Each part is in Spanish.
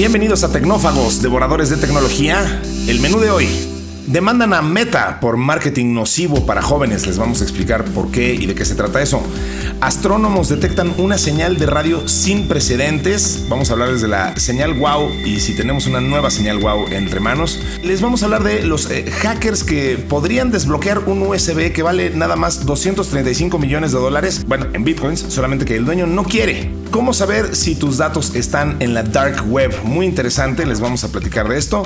Bienvenidos a Tecnófagos, devoradores de tecnología. El menú de hoy. Demandan a Meta por marketing nocivo para jóvenes. Les vamos a explicar por qué y de qué se trata eso. Astrónomos detectan una señal de radio sin precedentes. Vamos a hablar desde la señal WOW y si tenemos una nueva señal WOW entre manos. Les vamos a hablar de los eh, hackers que podrían desbloquear un USB que vale nada más 235 millones de dólares. Bueno, en bitcoins, solamente que el dueño no quiere. ¿Cómo saber si tus datos están en la dark web? Muy interesante, les vamos a platicar de esto.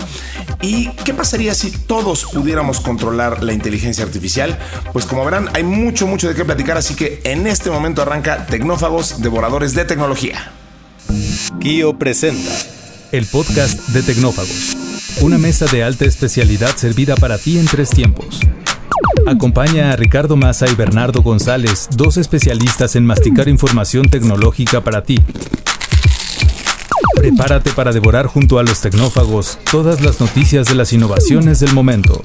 ¿Y qué pasaría si todos pudiéramos controlar la inteligencia artificial? Pues como verán, hay mucho, mucho de qué platicar, así que en este momento arranca Tecnófagos, devoradores de tecnología. Kio presenta el podcast de Tecnófagos, una mesa de alta especialidad servida para ti en tres tiempos. Acompaña a Ricardo Massa y Bernardo González, dos especialistas en masticar información tecnológica para ti. Prepárate para devorar junto a los tecnófagos todas las noticias de las innovaciones del momento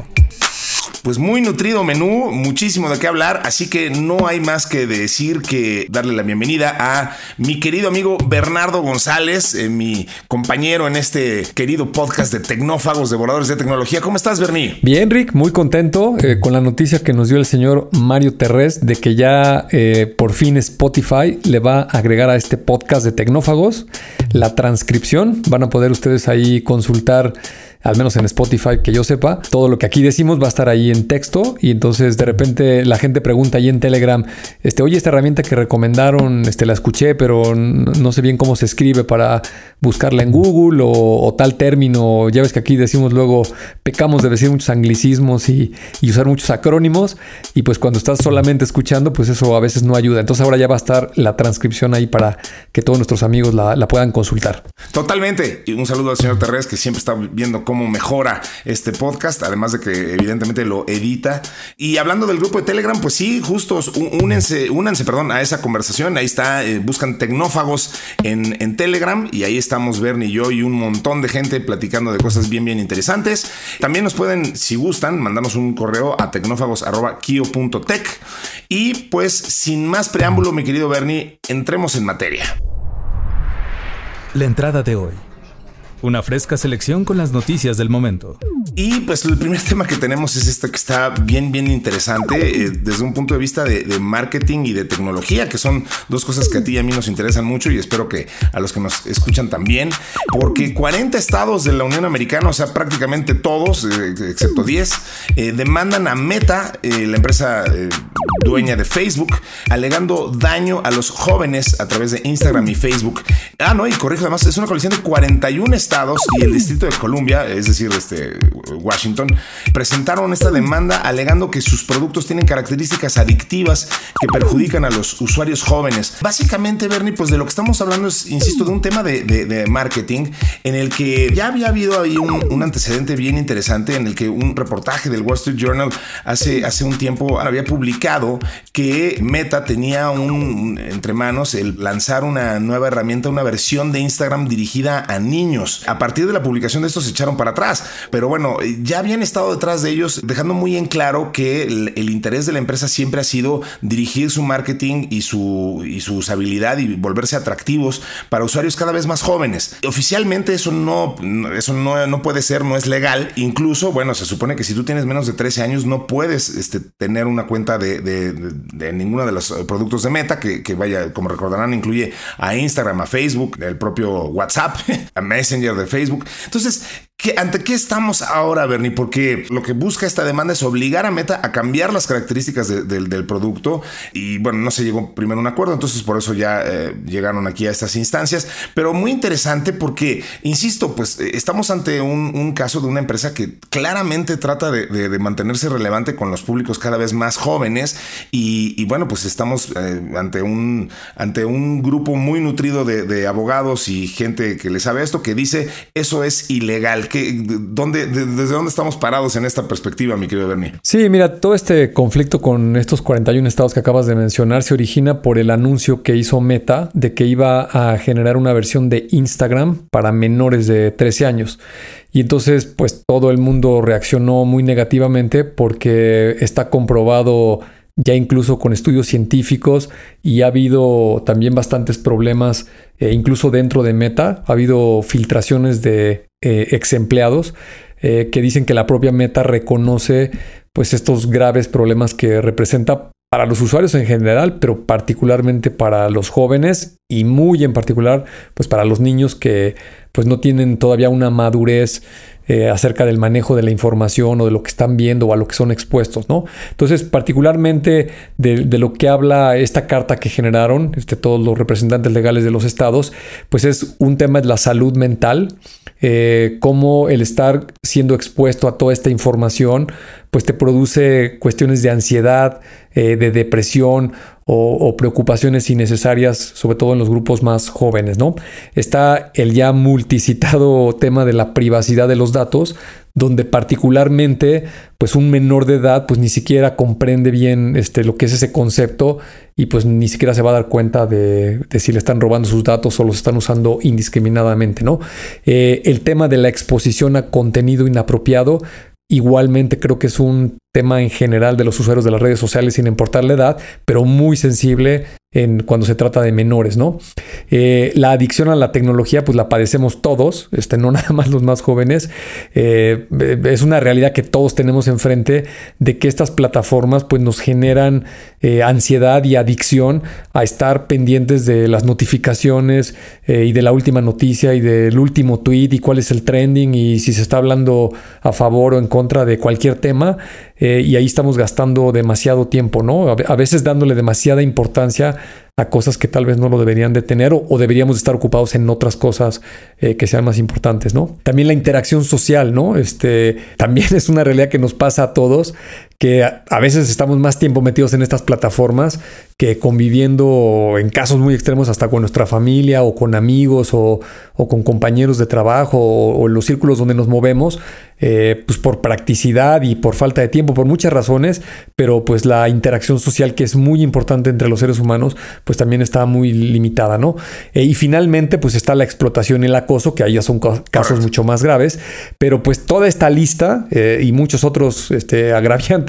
pues muy nutrido menú, muchísimo de qué hablar, así que no hay más que decir que darle la bienvenida a mi querido amigo Bernardo González, eh, mi compañero en este querido podcast de Tecnófagos, Devoradores de Tecnología. ¿Cómo estás, Berni? Bien, Rick, muy contento eh, con la noticia que nos dio el señor Mario Terrés de que ya eh, por fin Spotify le va a agregar a este podcast de Tecnófagos la transcripción. Van a poder ustedes ahí consultar al menos en Spotify que yo sepa, todo lo que aquí decimos va a estar ahí en texto y entonces de repente la gente pregunta ahí en Telegram, este, oye, esta herramienta que recomendaron, este, la escuché, pero no sé bien cómo se escribe para buscarla en Google o, tal término. Ya ves que aquí decimos luego, pecamos de decir muchos anglicismos y, usar muchos acrónimos y pues cuando estás solamente escuchando, pues eso a veces no ayuda. Entonces ahora ya va a estar la transcripción ahí para que todos nuestros amigos la, la puedan consultar. Totalmente. Y un saludo al señor Terrés que siempre está viendo cómo mejora este podcast, además de que evidentemente lo edita. Y hablando del grupo de Telegram, pues sí, justo únense, únanse perdón, a esa conversación. Ahí está, eh, buscan tecnófagos en, en Telegram y ahí estamos Bernie y yo y un montón de gente platicando de cosas bien, bien interesantes. También nos pueden, si gustan, mandarnos un correo a tecnófagos.kio.tech. Y pues, sin más preámbulo, mi querido Bernie, entremos en materia. La entrada de hoy. Una fresca selección con las noticias del momento. Y pues el primer tema que tenemos es este que está bien, bien interesante eh, desde un punto de vista de, marketing y de tecnología, que son dos cosas que a ti y a mí nos interesan mucho y espero que a los que nos escuchan también, porque 40 estados de la Unión Americana, o sea, prácticamente todos, eh, excepto 10, eh, demandan a Meta, la empresa dueña de Facebook, alegando daño a los jóvenes a través de Instagram y Facebook. Ah, no, y corrijo, además es una coalición de 41 estados y el Distrito de Columbia, es decir, este, Washington, presentaron esta demanda alegando que sus productos tienen características adictivas que perjudican a los usuarios jóvenes. Básicamente, Bernie, pues de lo que estamos hablando es, insisto, de un tema de, marketing en el que ya había habido ahí un, antecedente bien interesante en el que un reportaje del Wall Street Journal hace, hace un tiempo había publicado que Meta tenía un, entre manos el lanzar una nueva herramienta, una versión de Instagram dirigida a niños. A partir de la publicación de esto se echaron para atrás, pero bueno, ya habían estado detrás de ellos, dejando muy en claro que el, interés de la empresa siempre ha sido dirigir su marketing y su, y su usabilidad y volverse atractivos para usuarios cada vez más jóvenes. Oficialmente eso no, eso no, no puede ser, no es legal. Incluso, bueno, se supone que si tú tienes menos de 13 años no puedes este, tener una cuenta de, de, ninguno de los productos de Meta, que, que, vaya, como recordarán, incluye a Instagram, a Facebook, el propio WhatsApp, a Messenger de Facebook. Entonces, ¿Ante qué estamos ahora, Bernie? Porque lo que busca esta demanda es obligar a Meta a cambiar las características del producto y bueno, no se llegó primero a un acuerdo, entonces por eso ya eh, llegaron aquí a estas instancias, pero muy interesante porque, insisto, pues eh, estamos ante un, caso de una empresa que claramente trata de, mantenerse relevante con los públicos cada vez más jóvenes y, bueno, pues estamos eh, ante, un, ante un grupo muy nutrido de abogados y gente que le sabe esto que dice eso es ilegal ¿Desde dónde estamos parados en esta perspectiva, mi querido Bernie? Sí, mira, todo este conflicto con estos 41 estados que acabas de mencionar se origina por el anuncio que hizo Meta de que iba a generar una versión de Instagram para menores de 13 años. Y entonces, pues todo el mundo reaccionó muy negativamente porque está comprobado ya incluso con estudios científicos y ha habido también bastantes problemas, eh, incluso dentro de Meta, ha habido filtraciones de eh, ex empleados que dicen que la propia Meta reconoce pues estos graves problemas que representa para los usuarios en general, pero particularmente para los jóvenes y muy en particular pues para los niños que pues no tienen todavía una madurez eh, acerca del manejo de la información o de lo que están viendo o a lo que son expuestos, ¿no? Entonces, particularmente de, lo que habla esta carta que generaron este, todos los representantes legales de los estados, pues es un tema de la salud mental, eh, cómo el estar siendo expuesto a toda esta información, pues te produce cuestiones de ansiedad, eh, de depresión o, preocupaciones innecesarias, sobre todo en los grupos más jóvenes, ¿no? Está el ya multicitado tema de la privacidad de los datos, donde particularmente, pues un menor de edad, pues ni siquiera comprende bien este, lo que es ese concepto y pues ni siquiera se va a dar cuenta de, si le están robando sus datos o los están usando indiscriminadamente, ¿no? Eh, el tema de la exposición a contenido inapropiado, igualmente creo que es un tema en general de los usuarios de las redes sociales sin importar la edad, pero muy sensible cuando se trata de menores, ¿no? Eh, la adicción a la tecnología, pues la padecemos todos, este, no nada más los más jóvenes. Eh, es una realidad que todos tenemos enfrente de que estas plataformas, pues nos generan eh, ansiedad y adicción a estar pendientes de las notificaciones y de la última noticia y del último tweet y cuál es el trending y si se está hablando a favor o en contra de cualquier tema. Y ahí estamos gastando demasiado tiempo, ¿no? A veces dándole demasiada importancia a cosas que tal vez no lo deberían de tener o, deberíamos estar ocupados en otras cosas eh, que sean más importantes, ¿no? También la interacción social, ¿no? Este, también es una realidad que nos pasa a todos, que a, veces estamos más tiempo metidos en estas plataformas que conviviendo en casos muy extremos hasta con nuestra familia o con amigos o, con compañeros de trabajo o, en los círculos donde nos movemos, eh, pues por practicidad y por falta de tiempo, por muchas razones, pero pues la interacción social que es muy importante entre los seres humanos, pues también está muy limitada, ¿no? Eh, y finalmente, pues está la explotación y el acoso, que ahí ya son casos mucho más graves, pero pues toda esta lista eh, y muchos otros este, agraviantes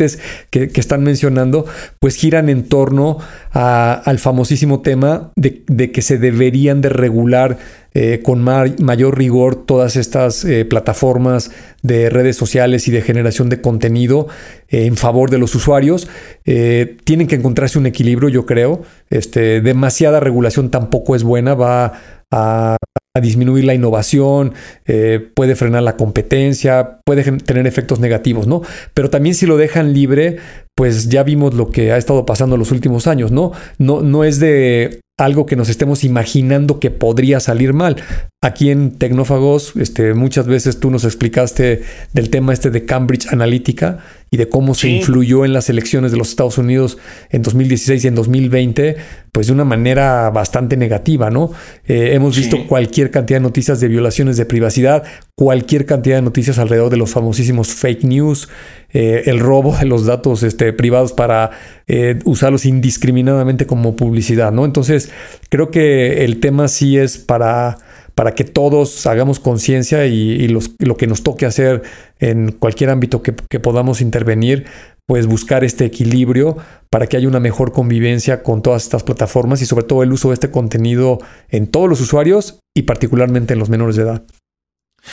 que, están mencionando, pues giran en torno al famosísimo tema de, que se deberían de regular eh, con mayor rigor todas estas plataformas de redes sociales y de generación de contenido en favor de los usuarios. tienen que encontrarse un equilibrio, yo creo. Este, demasiada regulación tampoco es buena, va a, disminuir la innovación, eh, puede frenar la competencia, puede tener efectos negativos, ¿no? Pero también si lo dejan libre, pues ya vimos lo que ha estado pasando en los últimos años, ¿no? No, no es de algo que nos estemos imaginando que podría salir mal. Aquí en Tecnófagos, este, muchas veces tú nos explicaste del tema este de Cambridge Analytica y de cómo se influyó en las elecciones de los Estados Unidos en 2016 y en 2020, pues de una manera bastante negativa, ¿no? Eh, hemos visto cualquier cantidad de noticias de violaciones de privacidad, cualquier cantidad de noticias alrededor de los famosísimos fake news, eh, el robo de los datos este, privados para eh, usarlos indiscriminadamente como publicidad, ¿no? Entonces, creo que el tema sí es para para que todos hagamos conciencia y, lo que nos toque hacer en cualquier ámbito que, podamos intervenir, pues buscar este equilibrio para que haya una mejor convivencia con todas estas plataformas y sobre todo el uso de este contenido en todos los usuarios y particularmente en los menores de edad.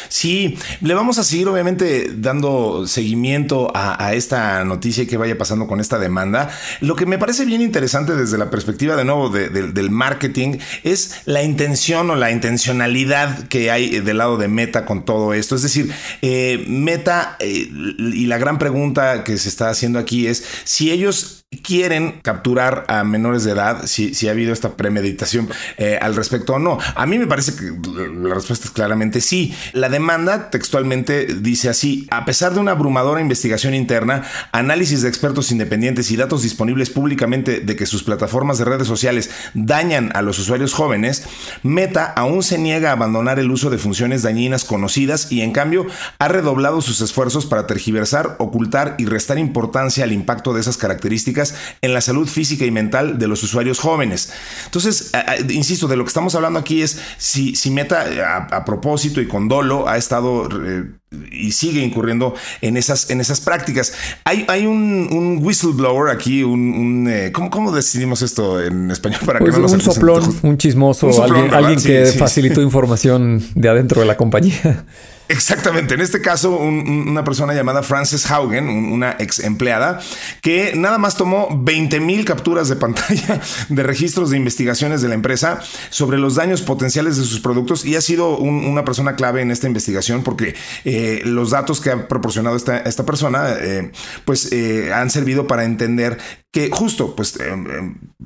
Sí, le vamos a seguir obviamente dando seguimiento a, esta noticia que vaya pasando con esta demanda. Lo que me parece bien interesante desde la perspectiva de nuevo del marketing es la intención o la intencionalidad que hay del lado de Meta con todo esto. Es decir, eh, Meta eh, y la gran pregunta que se está haciendo aquí es si ellos quieren capturar a menores de edad, si, si ha habido esta premeditación eh, al respecto o no. A mí me parece que la respuesta es claramente sí. La demanda textualmente dice así, a pesar de una abrumadora investigación interna, análisis de expertos independientes y datos disponibles públicamente de que sus plataformas de redes sociales dañan a los usuarios jóvenes, Meta aún se niega a abandonar el uso de funciones dañinas conocidas y en cambio ha redoblado sus esfuerzos para tergiversar, ocultar y restar importancia al impacto de esas características en la salud física y mental de los usuarios jóvenes. Entonces, insisto, de lo que estamos hablando aquí es si, si Meta a, propósito y con ha estado eh, y sigue incurriendo en esas, en esas prácticas. Hay, hay un, whistleblower aquí, un, eh, ¿cómo, decidimos esto en español para que pues no nos Un soplón, un chismoso, alguien, que facilitó información de adentro de la compañía. Exactamente. En este caso, una persona llamada Frances Haugen, una ex empleada, que nada más tomó 20 mil capturas de pantalla de registros de investigaciones de la empresa sobre los daños potenciales de sus productos y ha sido una persona clave en esta investigación porque eh, los datos que ha proporcionado esta, esta persona, eh, pues eh, han servido para entender que justo, pues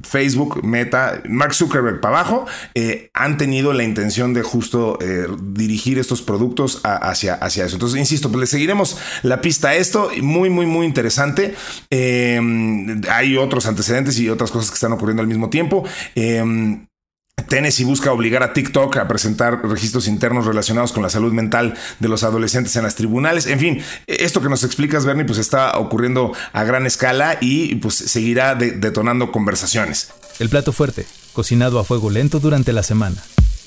Facebook, Meta, Mark Zuckerberg para abajo, han tenido la intención de justo dirigir estos productos hacia, hacia eso. Entonces, insisto, pues le seguiremos la pista a esto. Muy, muy, muy interesante. Em, hay otros antecedentes y otras cosas que están ocurriendo al mismo tiempo. Tennessee busca obligar a TikTok a presentar registros internos relacionados con la salud mental de los adolescentes en las tribunales. En fin, esto que nos explicas, Bernie, pues está ocurriendo a gran escala y pues seguirá detonando conversaciones. El plato fuerte, cocinado a fuego lento durante la semana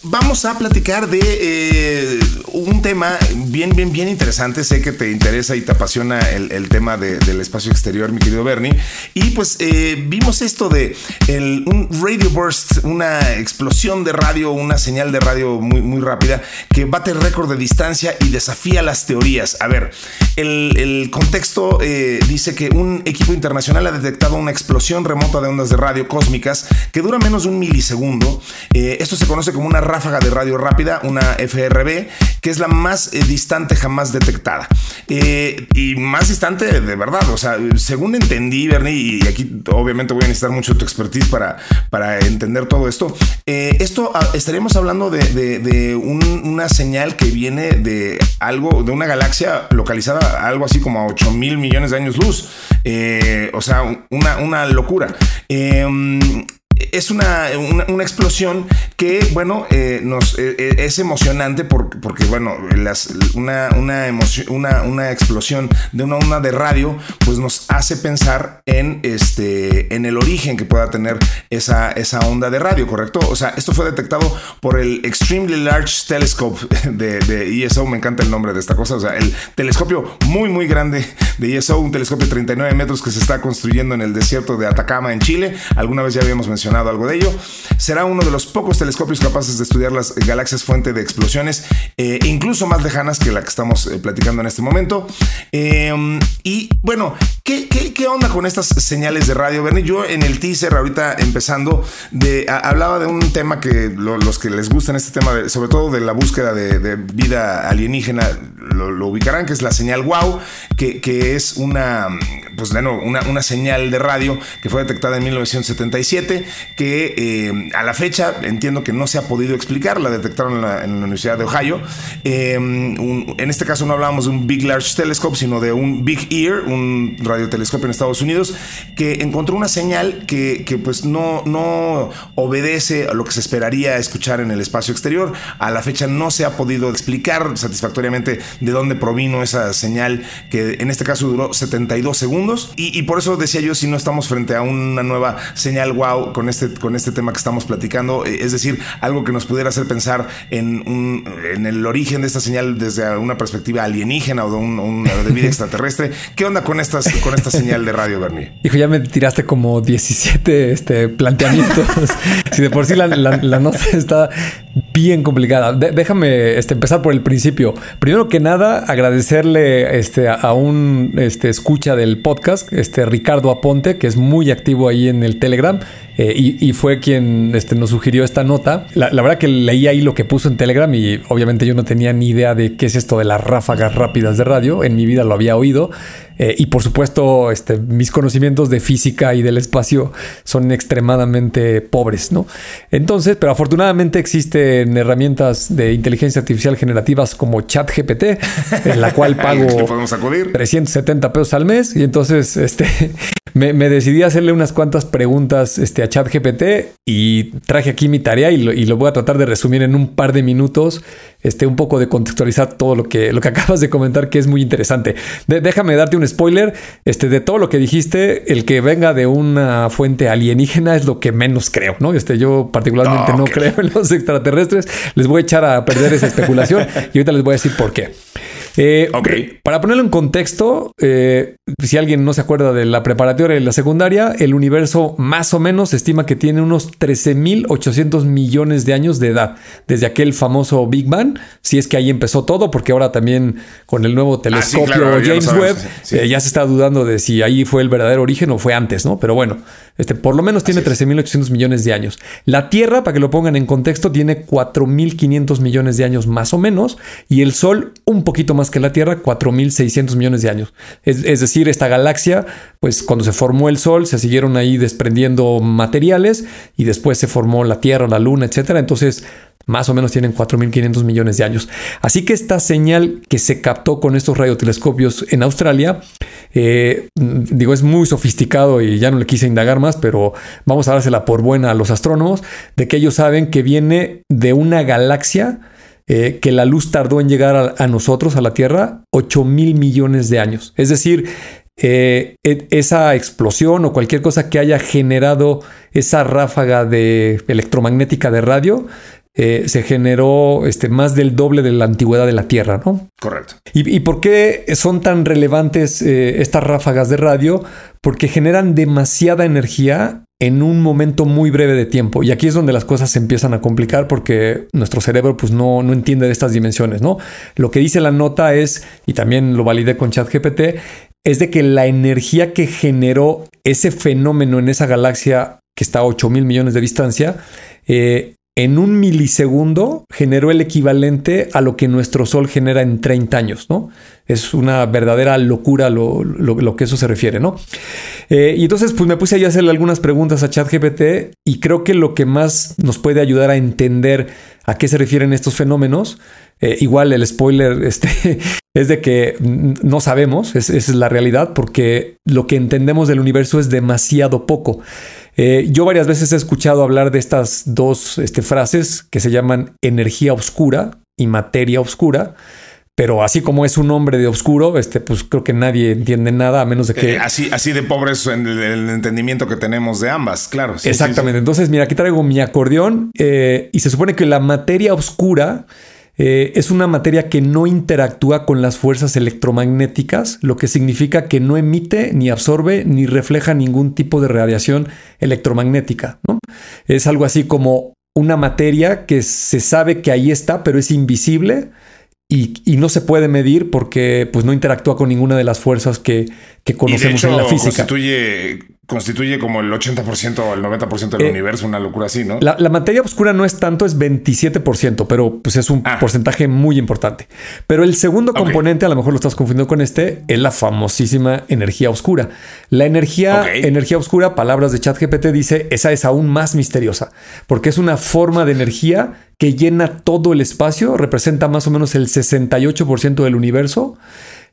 vamos a platicar de eh, un tema bien, bien, bien interesante. Sé que te interesa y te apasiona el, tema del espacio exterior, mi querido Bernie. Y pues eh, vimos esto de un radio burst, una explosión de radio, una señal de radio muy, muy rápida que bate récord de distancia y desafía las teorías. A ver, el, contexto eh, dice que un equipo internacional ha detectado una explosión remota de ondas de radio cósmicas que dura menos de un milisegundo. esto se conoce como una ráfaga de radio rápida, una FRB, que es la más eh, distante jamás detectada. Eh, y más distante de verdad, o sea, según entendí, Bernie, y aquí obviamente voy a necesitar mucho tu expertise para, para entender todo esto, eh, esto ah, estaríamos hablando de, una señal que viene de algo, de una galaxia localizada algo así como a 8 mil millones de años luz. o sea, una, una locura es una, una, explosión que, bueno, eh, nos, eh, eh, es emocionante porque, bueno, las, una, una, una, una, explosión de una onda de radio, pues nos hace pensar en, este, en el origen que pueda tener esa, esa onda de radio, ¿correcto? O sea, esto fue detectado por el Extremely Large Telescope de, de ESO, me encanta el nombre de esta cosa, o sea, el telescopio muy, muy grande de ESO, un telescopio de 39 metros que se está construyendo en el desierto de Atacama, en Chile. Alguna vez ya habíamos mencionado algo de ello. Será uno de los pocos telescopios capaces de estudiar las galaxias fuente de explosiones, eh, incluso más lejanas que la que estamos eh, platicando en este momento. Em, y bueno, ¿qué, ¿qué, onda con estas señales de radio, Bernie? Yo en el teaser, ahorita empezando, de, hablaba de un tema que los que les gustan este tema, sobre todo de la búsqueda de, vida alienígena, lo, ubicarán, que es la señal WOW, que, es una, pues bueno, una, una señal de radio que fue detectada en 1977 que eh, a la fecha entiendo que no se ha podido explicar, la detectaron en la, Universidad de Ohio. Eh, en este caso no hablábamos de un Big Large Telescope, sino de un Big Ear, un radiotelescopio en Estados Unidos, que encontró una señal que, pues no, no obedece a lo que se esperaría escuchar en el espacio exterior. A la fecha no se ha podido explicar satisfactoriamente de dónde provino esa señal, que en este caso duró 72 segundos. Y, y por eso decía yo, si no estamos frente a una nueva señal wow con este, con este tema que estamos platicando, eh, es decir, algo que nos pudiera hacer pensar en, un, en el origen de esta señal desde una perspectiva alienígena o de, un, de vida extraterrestre. ¿Qué onda con, estas, con esta señal de radio, Bernie? Hijo, ya me tiraste como 17 este, planteamientos. si de por sí la, la, nota está bien complicada. déjame este, empezar por el principio. Primero que nada, agradecerle este, a un este, escucha del podcast, este, Ricardo Aponte, que es muy activo ahí en el Telegram. Eh, y, fue quien este, nos sugirió esta nota. La, verdad que leí ahí lo que puso en Telegram y obviamente yo no tenía ni idea de qué es esto de las ráfagas rápidas de radio. En mi vida lo había oído. Eh, y por supuesto, este, mis conocimientos de física y del espacio son extremadamente pobres, ¿no? Entonces, pero afortunadamente existen herramientas de inteligencia artificial generativas como ChatGPT, en la cual pago 370 pesos al mes. Y entonces, este, me, decidí a hacerle unas cuantas preguntas este, a ChatGPT y traje aquí mi tarea y lo, voy a tratar de resumir en un par de minutos, este, un poco de contextualizar todo lo que, lo que acabas de comentar, que es muy interesante. déjame darte un spoiler, este, de todo lo que dijiste, el que venga de una fuente alienígena es lo que menos creo, ¿no? Este, yo particularmente no creo en los extraterrestres. Les voy a echar a perder esa especulación y ahorita les voy a decir por qué. Eh, Para ponerlo en contexto, eh, si alguien no se acuerda de la preparatoria y la secundaria, el universo más o menos se estima que tiene unos 13.800 millones de años de edad, desde aquel famoso Big Bang, si es que ahí empezó todo, porque ahora también con el nuevo ah, telescopio James Webb eh, ya se está dudando de si ahí fue el verdadero origen o fue antes, ¿no? Pero bueno, este por lo menos tiene 13.800 millones de años. La Tierra, para que lo pongan en contexto, tiene 4.500 millones de años más o menos, y el Sol un poquito más que la Tierra, 4.600 millones de años. Es, decir, esta galaxia, pues cuando se formó el Sol, se siguieron ahí desprendiendo materiales y después se formó la Tierra, la Luna, etcétera. Entonces, más o menos tienen 4.500 millones de años. Así que esta señal que se captó con estos radiotelescopios en Australia, eh, digo, es muy sofisticado y ya no le quise indagar más, pero vamos a dársela por buena a los astrónomos, de que ellos saben que viene de una galaxia eh, que la luz tardó en llegar a, nosotros, a la Tierra, 8 mil millones de años. Es decir, eh, e, esa explosión o cualquier cosa que haya generado esa ráfaga de electromagnética de radio eh, se generó este, más del doble de la antigüedad de la Tierra, ¿no? Correcto. ¿Y, por qué son tan relevantes estas ráfagas de radio? Porque generan demasiada energía en un momento muy breve de tiempo. Y aquí es donde las cosas se empiezan a complicar porque nuestro cerebro pues no, no entiende de estas dimensiones, ¿no? Lo que dice la nota es, y también lo validé con ChatGPT, es de que la energía que generó ese fenómeno en esa galaxia que está a 8 mil millones de distancia, eh, en un milisegundo generó el equivalente a lo que nuestro Sol genera en 30 años, ¿no? Es una verdadera locura lo, lo, que eso se refiere, ¿no? Eh, y entonces, pues me puse a hacerle algunas preguntas a ChatGPT y creo que lo que más nos puede ayudar a entender a qué se refieren estos fenómenos, eh, igual el spoiler este, es de que no sabemos, esa es la realidad, porque lo que entendemos del universo es demasiado poco. Eh, yo varias veces he escuchado hablar de estas dos este, frases que se llaman energía oscura y materia oscura. Pero así como es un hombre de oscuro, este, pues creo que nadie entiende nada a menos de que. Eh, así, así de pobres en el, entendimiento que tenemos de ambas, claro. Exactamente. Entonces, mira, aquí traigo mi acordeón eh, y se supone que la materia oscura eh, es una materia que no interactúa con las fuerzas electromagnéticas, lo que significa que no emite, ni absorbe, ni refleja ningún tipo de radiación electromagnética. Es algo así como una materia que se sabe que ahí está, pero es invisible y, no se puede medir porque pues, no interactúa con ninguna de las fuerzas que, conocemos en la física. Constituye, constituye como el 80% o el 90% del eh, universo, una locura así, ¿no? La, materia oscura no es tanto, es 27%, pero pues es un ah. porcentaje muy importante. Pero el segundo componente, a lo mejor lo estás confundiendo con este, es la famosísima energía oscura. La energía, energía oscura, palabras de ChatGPT, dice, esa es aún más misteriosa, porque es una forma de energía que llena todo el espacio, representa más o menos el 68% del universo.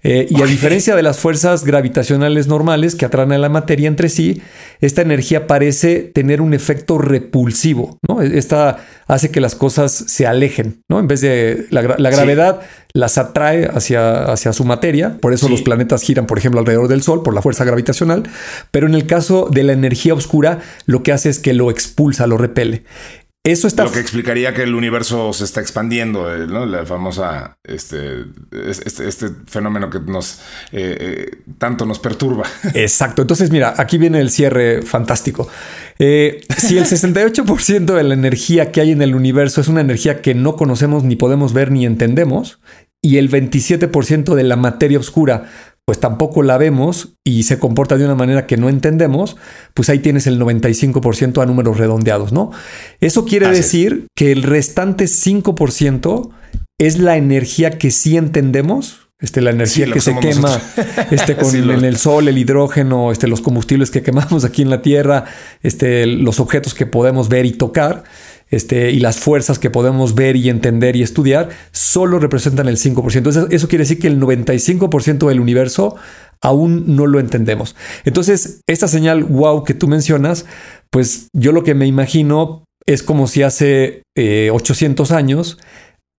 Eh, y a diferencia de las fuerzas gravitacionales normales que atraen a la materia entre sí, esta energía parece tener un efecto repulsivo. ¿no? Esta hace que las cosas se alejen. ¿no? En vez de la, gravedad las atrae hacia, hacia, su materia. Por eso los planetas giran, por ejemplo, alrededor del Sol por la fuerza gravitacional. Pero en el caso de la energía oscura, lo que hace es que lo expulsa, lo repele. Eso está. Lo que explicaría que el universo se está expandiendo, eh, ¿no? La famosa. Este, este, este fenómeno que nos. Eh, eh, tanto nos perturba. Exacto. Entonces, mira, aquí viene el cierre fantástico. si el 68% de la energía que hay en el universo es una energía que no conocemos, ni podemos ver, ni entendemos, y el 27% de la materia oscura pues tampoco la vemos y se comporta de una manera que no entendemos, pues ahí tienes el 95% a números redondeados, ¿no? Eso quiere decir que el restante 5% es la energía que sí entendemos, este, la energía que se quema este, con en el sol, el hidrógeno, este, los combustibles que quemamos aquí en la Tierra, este, los objetos que podemos ver y tocar este, y las fuerzas que podemos ver y entender y estudiar solo representan el 5%. Eso, quiere decir que el 95% del universo aún no lo entendemos. Entonces, esta señal wow que tú mencionas, pues yo lo que me imagino es como si hace 800 eh, años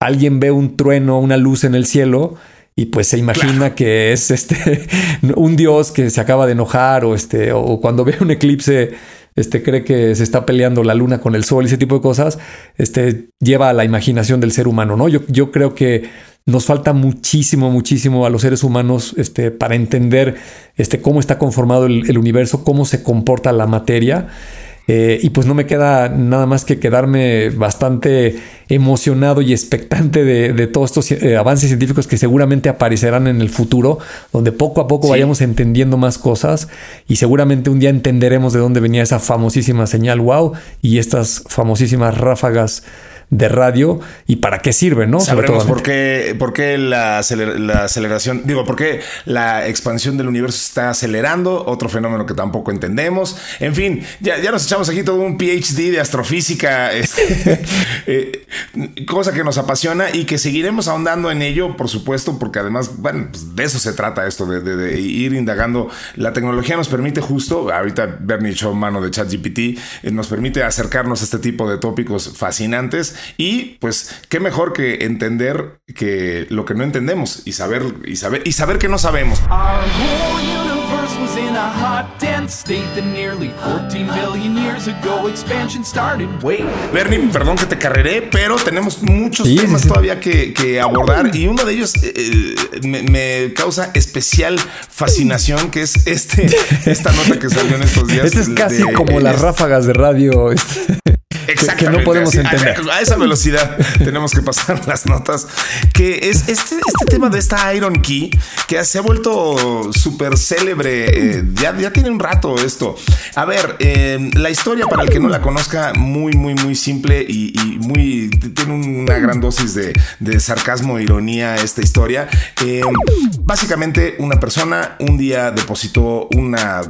alguien ve un trueno, una luz en el cielo y pues se imagina que es este un dios que se acaba de enojar o este o cuando ve un eclipse este, cree que se está peleando la luna con el sol y ese tipo de cosas, este, lleva a la imaginación del ser humano, ¿no? Yo, yo creo que nos falta muchísimo, muchísimo a los seres humanos este, para entender este, cómo está conformado el, universo, cómo se comporta la materia. Eh, y pues no me queda nada más que quedarme bastante emocionado y expectante de, todos estos eh, avances científicos que seguramente aparecerán en el futuro, donde poco a poco vayamos entendiendo más cosas y seguramente un día entenderemos de dónde venía esa famosísima señal wow y estas famosísimas ráfagas de radio y para qué sirve, ¿no? Sabremos por qué, por qué la, aceleración, digo, por qué la expansión del universo está acelerando, otro fenómeno que tampoco entendemos. En fin, ya, ya nos echamos aquí todo un PhD de astrofísica, este, eh, cosa que nos apasiona y que seguiremos ahondando en ello, por supuesto, porque además, bueno, pues de eso se trata esto, de, ir indagando. La tecnología nos permite justo, ahorita Bernie echó mano de ChatGPT, eh, nos permite acercarnos a este tipo de tópicos fascinantes y pues qué mejor que entender que lo que no entendemos y saber y saber y saber que no sabemos. Bernie, perdón que te carreré, pero tenemos muchos temas todavía que, abordar y uno de ellos eh, eh, me, causa especial fascinación, que es este, esta nota que salió en estos días. Este es casi como las ráfagas de radio. Exactamente. Que no podemos entender. A, esa velocidad tenemos que pasar las notas. Que es este, este tema de esta Iron Key que se ha vuelto súper célebre. Eh, ya, ya tiene un rato esto. A ver, eh, la historia para el que no la conozca, muy, muy, muy simple y, muy. Tiene una gran dosis de, sarcasmo e ironía esta historia. Eh, básicamente, una persona un día depositó una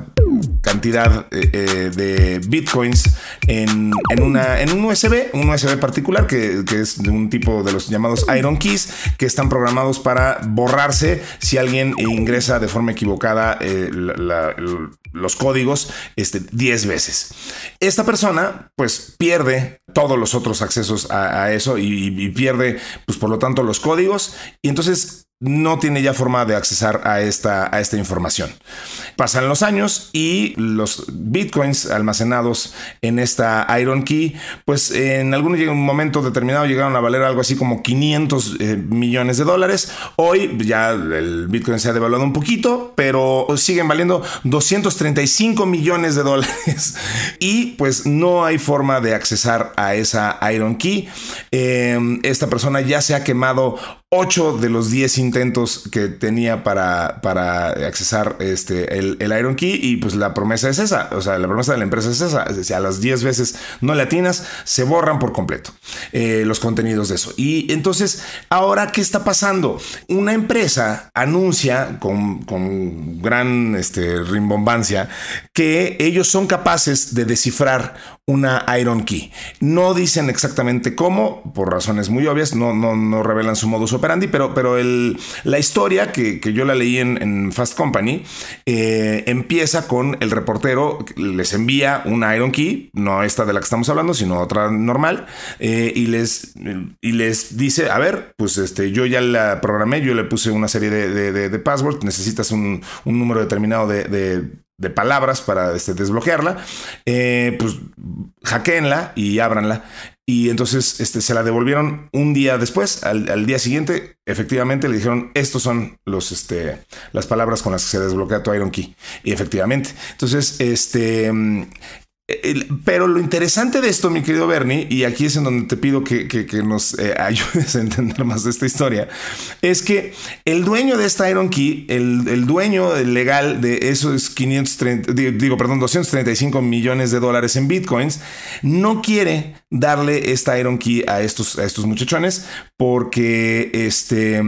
cantidad de bitcoins en, en una en un USB, un USB particular que, es de un tipo de los llamados Iron Keys que están programados para borrarse si alguien ingresa de forma equivocada eh, los códigos este, 10 veces. Esta persona pues pierde todos los otros accesos a, eso y, y, pierde pues por lo tanto los códigos y entonces no tiene ya forma de accesar a esta, a esta información. Pasan los años y los bitcoins almacenados en esta Iron Key, pues en algún momento determinado llegaron a valer algo así como 500 eh, millones de dólares. Hoy ya el bitcoin se ha devaluado un poquito, pero siguen valiendo 235 millones de dólares. y pues no hay forma de accesar a esa Iron Key. Em, esta persona ya se ha quemado 8 de los 10 intentos que tenía para, para accesar este, el, Iron Key y pues la promesa es esa, o sea, la promesa de la empresa es esa, si a las 10 veces no le atinas, se borran por completo eh, los contenidos de eso. Y entonces, ahora, ¿qué está pasando? Una empresa anuncia con, con gran este, rimbombancia que ellos son capaces de descifrar una Iron Key. No dicen exactamente cómo, por razones muy obvias, no, no, no revelan su modus operandi, pero, pero el, la historia que, yo la leí en, Fast Company eh, empieza con el reportero les envía una Iron Key, no esta de la que estamos hablando, sino otra normal, eh, y, les, y les dice, a ver, pues este, yo ya la programé, yo le puse una serie de, de, passwords, necesitas un, un número determinado de de palabras para este, desbloquearla, eh, pues hackeenla y ábranla. Y entonces este, se la devolvieron un día después, al, día siguiente, efectivamente le dijeron, estos son los, este, las palabras con las que se desbloquea tu Iron Key. Y efectivamente. Entonces, este, pero lo interesante de esto, mi querido Bernie, y aquí es en donde te pido que, nos eh, ayudes a entender más de esta historia, es que el dueño de esta Iron Key, el, dueño legal de esos 530, digo, perdón, 235 millones de dólares en bitcoins, no quiere darle esta Iron Key a estos, a estos muchachones porque este,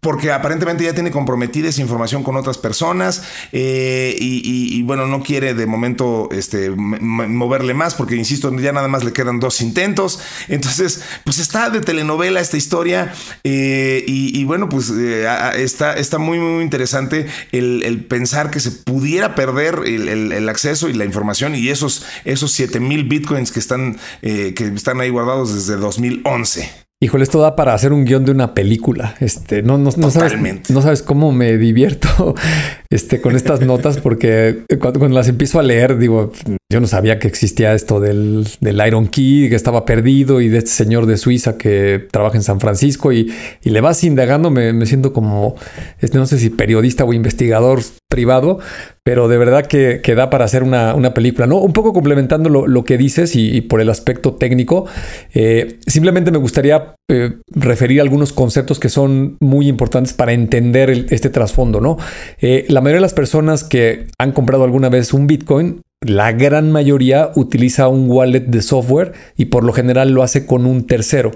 porque aparentemente ya tiene comprometida esa información con otras personas eh, y, bueno, no quiere de momento este, moverle más porque, insisto, ya nada más le quedan dos intentos. Entonces, pues está de telenovela esta historia eh, y, bueno, pues eh, está, está muy, muy interesante el, pensar que se pudiera perder el, acceso y la información y esos, esos 7 mil bitcoins que están, que están ahí guardados desde 2011. Híjole, esto da para hacer un guion de una película. Este, no, no, no sabes, no sabes cómo me divierto este, con estas notas porque cuando, las empiezo a leer, digo, yo no sabía que existía esto del, del, Iron Key, que estaba perdido y de este señor de Suiza que trabaja en San Francisco y, y le vas indagando, me, me siento como, este, no sé si periodista o investigador privado, pero de verdad que, que da para hacer una, una, película, ¿no? Un poco complementando lo, que dices y, por el aspecto técnico, eh, simplemente me gustaría eh, referir algunos conceptos que son muy importantes para entender este trasfondo, ¿no? Eh, la mayoría de las personas que han comprado alguna vez un Bitcoin la gran mayoría utiliza un wallet de software y por lo general lo hace con un tercero.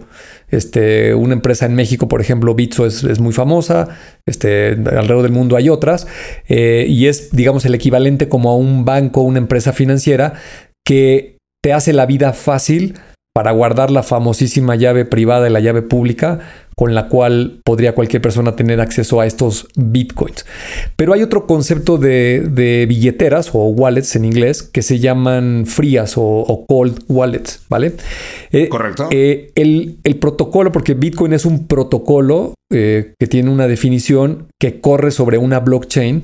Este, una empresa en México, por ejemplo, Bitso es, muy famosa, este, alrededor del mundo hay otras, eh, y es, digamos, el equivalente como a un banco, una empresa financiera que te hace la vida fácil para guardar la famosísima llave privada y la llave pública con la cual podría cualquier persona tener acceso a estos bitcoins. Pero hay otro concepto de, billeteras o wallets en inglés que se llaman frías o, cold wallets, ¿vale? Eh, Correcto. Eh, el, protocolo, porque Bitcoin es un protocolo eh, que tiene una definición que corre sobre una blockchain.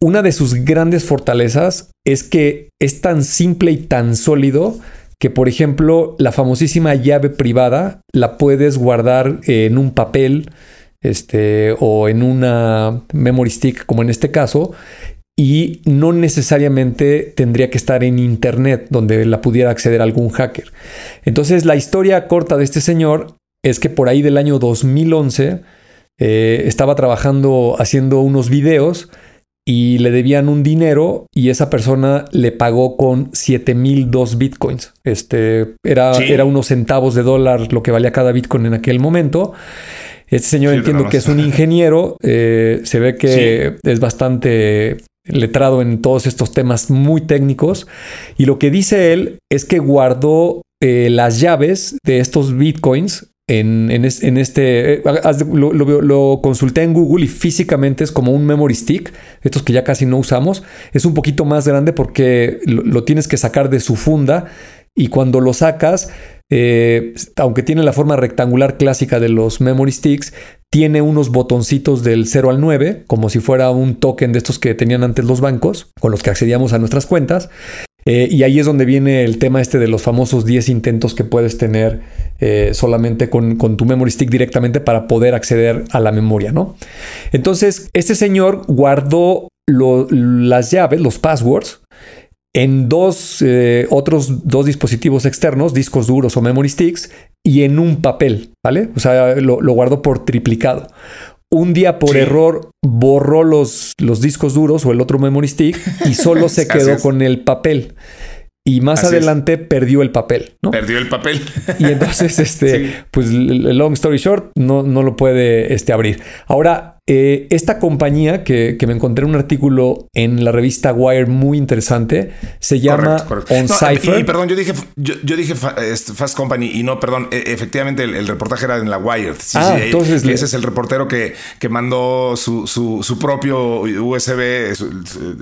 una de sus grandes fortalezas es que es tan simple y tan sólido que por ejemplo la famosísima llave privada la puedes guardar en un papel este, o en una memory stick como en este caso y no necesariamente tendría que estar en internet donde la pudiera acceder algún hacker. Entonces la historia corta de este señor es que por ahí del año 2011 eh, estaba trabajando haciendo unos videos y le debían un dinero y esa persona le pagó con 7002 bitcoins. Este era, era unos centavos de dólar lo que valía cada bitcoin en aquel momento. Este señor entiendo que es un ingeniero, eh, se ve que es bastante letrado en todos estos temas muy técnicos y lo que dice él es que guardó eh, las llaves de estos bitcoins en, este, eh, lo, consulté en Google y físicamente es como un memory stick, estos que ya casi no usamos, es un poquito más grande porque lo, tienes que sacar de su funda y cuando lo sacas, eh, aunque tiene la forma rectangular clásica de los memory sticks, tiene unos botoncitos del 0 al 9, como si fuera un token de estos que tenían antes los bancos, con los que accedíamos a nuestras cuentas. Eh, y ahí es donde viene el tema este de los famosos 10 intentos que puedes tener eh, solamente con, tu memory stick directamente para poder acceder a la memoria, ¿no? Entonces, este señor guardó las llaves, los passwords, en dos eh, otros dos dispositivos externos, discos duros o memory sticks, y en un papel, ¿vale? O sea, lo, lo guardó por triplicado. Un día por error borró los, los discos duros o el otro memory stick y solo se quedó con el papel. Y más adelante perdió el papel, ¿no? Perdió el papel. Y entonces, este, pues, long story short, no, no lo puede este, abrir. Ahora, eh, esta compañía que, me encontré un artículo en la revista Wire muy interesante se llama OnCypher. y, perdón, yo dije, yo, dije Fast Company y no, perdón, e, efectivamente el, reportaje era en la Wire. Sí, ah, entonces ese es el reportero que, que mandó su, su, propio USB,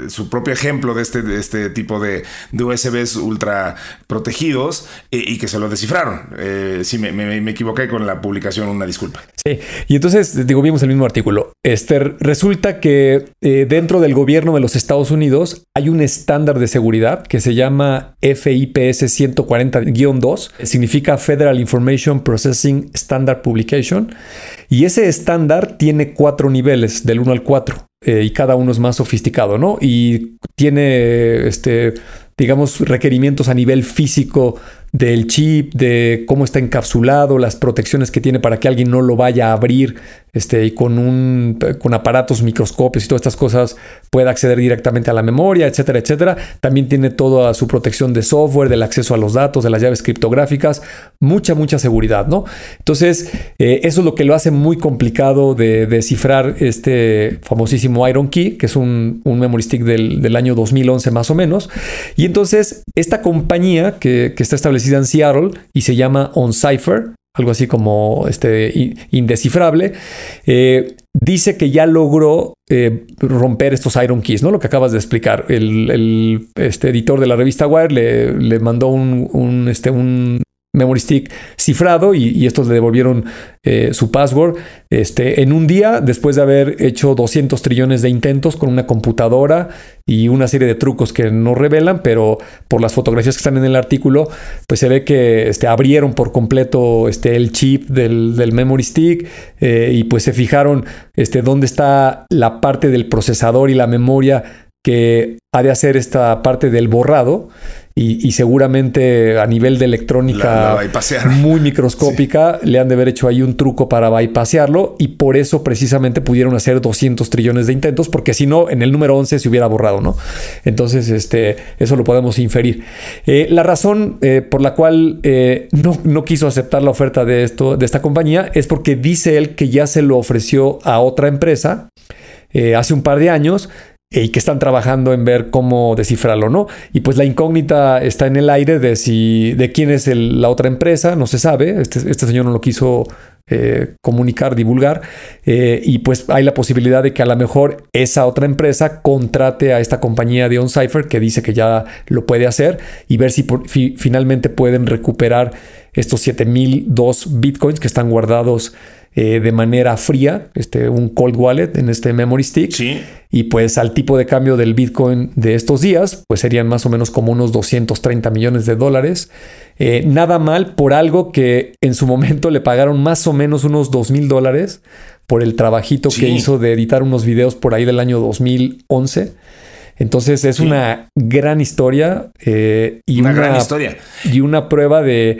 su, propio ejemplo de este, de este tipo de, de USBs ultra protegidos y, que se lo descifraron. Eh, sí, me, me, equivoqué con la publicación, una disculpa. Sí, y entonces, digo, vimos el mismo artículo. Este, resulta que eh, dentro del gobierno de los Estados Unidos hay un estándar de seguridad que se llama FIPS 140-2, significa Federal Information Processing Standard Publication, y ese estándar tiene cuatro niveles, del 1 al 4, eh, y cada uno es más sofisticado, ¿no? Y tiene, este, digamos, requerimientos a nivel físico del chip, de cómo está encapsulado, las protecciones que tiene para que alguien no lo vaya a abrir, este, y con un con aparatos, microscopios y todas estas cosas pueda acceder directamente a la memoria, etcétera, etcétera. También tiene toda su protección de software, del acceso a los datos, de las llaves criptográficas, mucha, mucha seguridad, ¿no? Entonces, eh, eso es lo que lo hace muy complicado de descifrar este famosísimo Iron Key, que es un, un memory stick del, del, año 2011 más o menos. Y entonces, esta compañía que, que está establecida en Seattle y se llama OnCypher, algo así como este, indescifrable, eh, dice que ya logró eh, romper estos Iron Keys, ¿no? Lo que acabas de explicar. El, este editor de la revista Wire le, le mandó un, este, un memory stick cifrado y, estos le devolvieron eh, su password. Este, en un día después de haber hecho 200 trillones de intentos con una computadora y una serie de trucos que no revelan, pero por las fotografías que están en el artículo, pues se ve que este, abrieron por completo este, el chip del, memory stick eh, y pues se fijaron este, dónde está la parte del procesador y la memoria que ha de hacer esta parte del borrado y, seguramente a nivel de electrónica muy microscópica le han de haber hecho ahí un truco para bypassearlo y por eso precisamente pudieron hacer 200 trillones de intentos porque si no en el número 11 se hubiera borrado, ¿no? Entonces este, eso lo podemos inferir. Eh, la razón eh, por la cual eh, no, no, quiso aceptar la oferta de, esto, de esta compañía es porque dice él que ya se lo ofreció a otra empresa hace un par de años y que están trabajando en ver cómo descifrarlo, ¿no? Y pues la incógnita está en el aire de si de quién es la otra empresa, no se sabe. Este, este señor no lo quiso eh, comunicar, divulgar, eh, y pues hay la posibilidad de que a lo mejor esa otra empresa contrate a esta compañía de OnCypher que dice que ya lo puede hacer y ver si finalmente pueden recuperar estos 7002 bitcoins que están guardados eh, de manera fría, este, un cold wallet en este memory stick. Y pues al tipo de cambio del Bitcoin de estos días, pues serían más o menos como unos 230 millones de dólares. Eh, nada mal por algo que en su momento le pagaron más o menos unos 2 mil dólares por el trabajito que hizo de editar unos videos por ahí del año 2011. Entonces es una gran historia eh, y una, gran historia y una prueba de